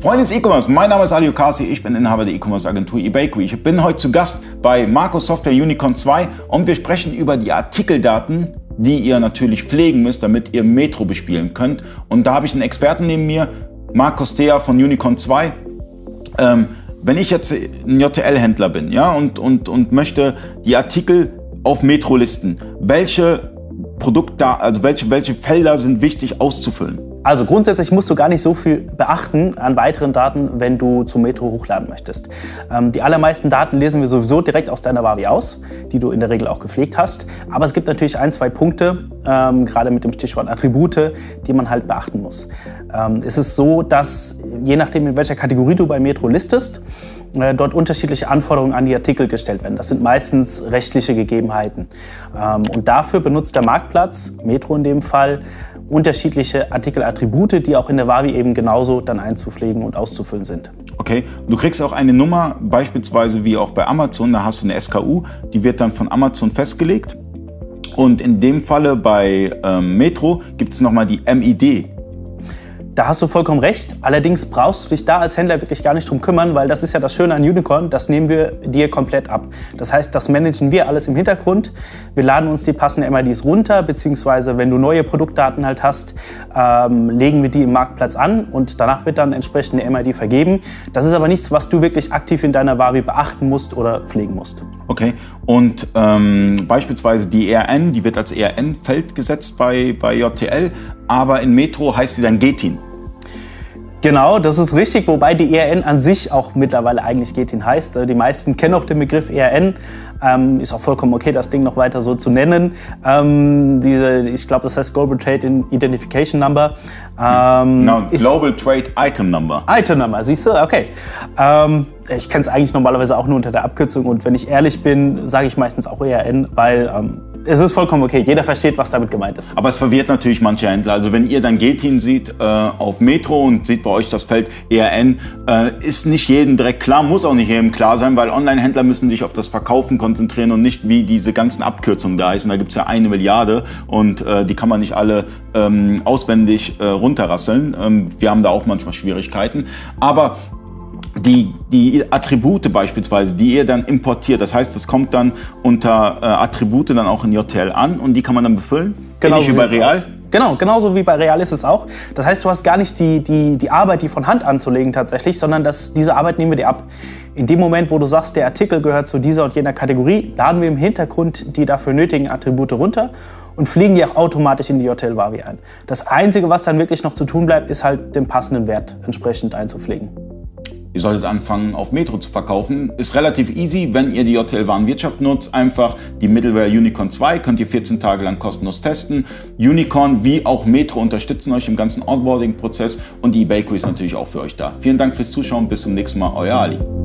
Freunde des E-Commerce, mein Name ist Ali Okasi, ich bin Inhaber der E-Commerce Agentur eBakery. Ich bin heute zu Gast bei Marco Software Unicorn 2 und wir sprechen über die Artikeldaten, die ihr natürlich pflegen müsst, damit ihr Metro bespielen könnt. Und da habe ich einen Experten neben mir, Markus Thea von Unicorn 2. Ähm, wenn ich jetzt ein JTL-Händler bin ja, und, und, und möchte die Artikel auf Metro listen, welche Produkte, also welche, welche Felder sind wichtig auszufüllen? Also grundsätzlich musst du gar nicht so viel beachten an weiteren Daten, wenn du zu Metro hochladen möchtest. Ähm, die allermeisten Daten lesen wir sowieso direkt aus deiner Wavi aus, die du in der Regel auch gepflegt hast. Aber es gibt natürlich ein, zwei Punkte, ähm, gerade mit dem Stichwort Attribute, die man halt beachten muss. Ähm, es ist so, dass je nachdem, in welcher Kategorie du bei Metro listest, äh, dort unterschiedliche Anforderungen an die Artikel gestellt werden. Das sind meistens rechtliche Gegebenheiten. Ähm, und dafür benutzt der Marktplatz, Metro in dem Fall, unterschiedliche Artikelattribute, die auch in der Wavi eben genauso dann einzupflegen und auszufüllen sind. Okay, du kriegst auch eine Nummer, beispielsweise wie auch bei Amazon, da hast du eine SKU, die wird dann von Amazon festgelegt. Und in dem Falle bei ähm, Metro gibt es nochmal die MID. Da hast du vollkommen recht. Allerdings brauchst du dich da als Händler wirklich gar nicht drum kümmern, weil das ist ja das Schöne an Unicorn, das nehmen wir dir komplett ab. Das heißt, das managen wir alles im Hintergrund. Wir laden uns die passenden MIDs runter, beziehungsweise wenn du neue Produktdaten halt hast, ähm, legen wir die im Marktplatz an und danach wird dann entsprechend eine MID vergeben. Das ist aber nichts, was du wirklich aktiv in deiner Wavi beachten musst oder pflegen musst. Okay, und ähm, beispielsweise die ERN, die wird als ERN-Feld gesetzt bei, bei JTL, aber in Metro heißt sie dann Getin. Genau, das ist richtig, wobei die ERN an sich auch mittlerweile eigentlich Getin heißt. Die meisten kennen auch den Begriff ERN. Ähm, ist auch vollkommen okay, das Ding noch weiter so zu nennen. Ähm, diese, ich glaube, das heißt Global Trade Identification Number. Ähm, no, Global Trade Item Number. Item Number, siehst du? Okay. Ähm, ich kenne es eigentlich normalerweise auch nur unter der Abkürzung und wenn ich ehrlich bin, sage ich meistens auch ERN, weil ähm, es ist vollkommen okay. Jeder versteht, was damit gemeint ist. Aber es verwirrt natürlich manche Händler. Also wenn ihr dann Getin sieht äh, auf Metro und seht bei euch das Feld ERN, äh, ist nicht jedem direkt klar, muss auch nicht jedem klar sein, weil Online-Händler müssen sich auf das Verkaufen konzentrieren und nicht wie diese ganzen Abkürzungen da heißen. Da gibt es ja eine Milliarde und äh, die kann man nicht alle ähm, auswendig äh, runterrasseln. Ähm, wir haben da auch manchmal Schwierigkeiten. Aber die, die Attribute beispielsweise, die ihr dann importiert, das heißt, das kommt dann unter äh, Attribute dann auch in Hotel an und die kann man dann befüllen? Genau Ähnlich wie bei Real? Aus. Genau, genauso wie bei Real ist es auch. Das heißt, du hast gar nicht die, die, die Arbeit, die von Hand anzulegen tatsächlich, sondern das, diese Arbeit nehmen wir dir ab. In dem Moment, wo du sagst, der Artikel gehört zu dieser und jener Kategorie, laden wir im Hintergrund die dafür nötigen Attribute runter und fliegen die auch automatisch in die Hotel Wavi ein. Das Einzige, was dann wirklich noch zu tun bleibt, ist halt den passenden Wert entsprechend einzupflegen. Ihr solltet anfangen, auf Metro zu verkaufen. Ist relativ easy, wenn ihr die JTL-Warenwirtschaft nutzt. Einfach die Middleware Unicorn 2 könnt ihr 14 Tage lang kostenlos testen. Unicorn wie auch Metro unterstützen euch im ganzen Onboarding-Prozess und die eBay ist natürlich auch für euch da. Vielen Dank fürs Zuschauen. Bis zum nächsten Mal. Euer Ali.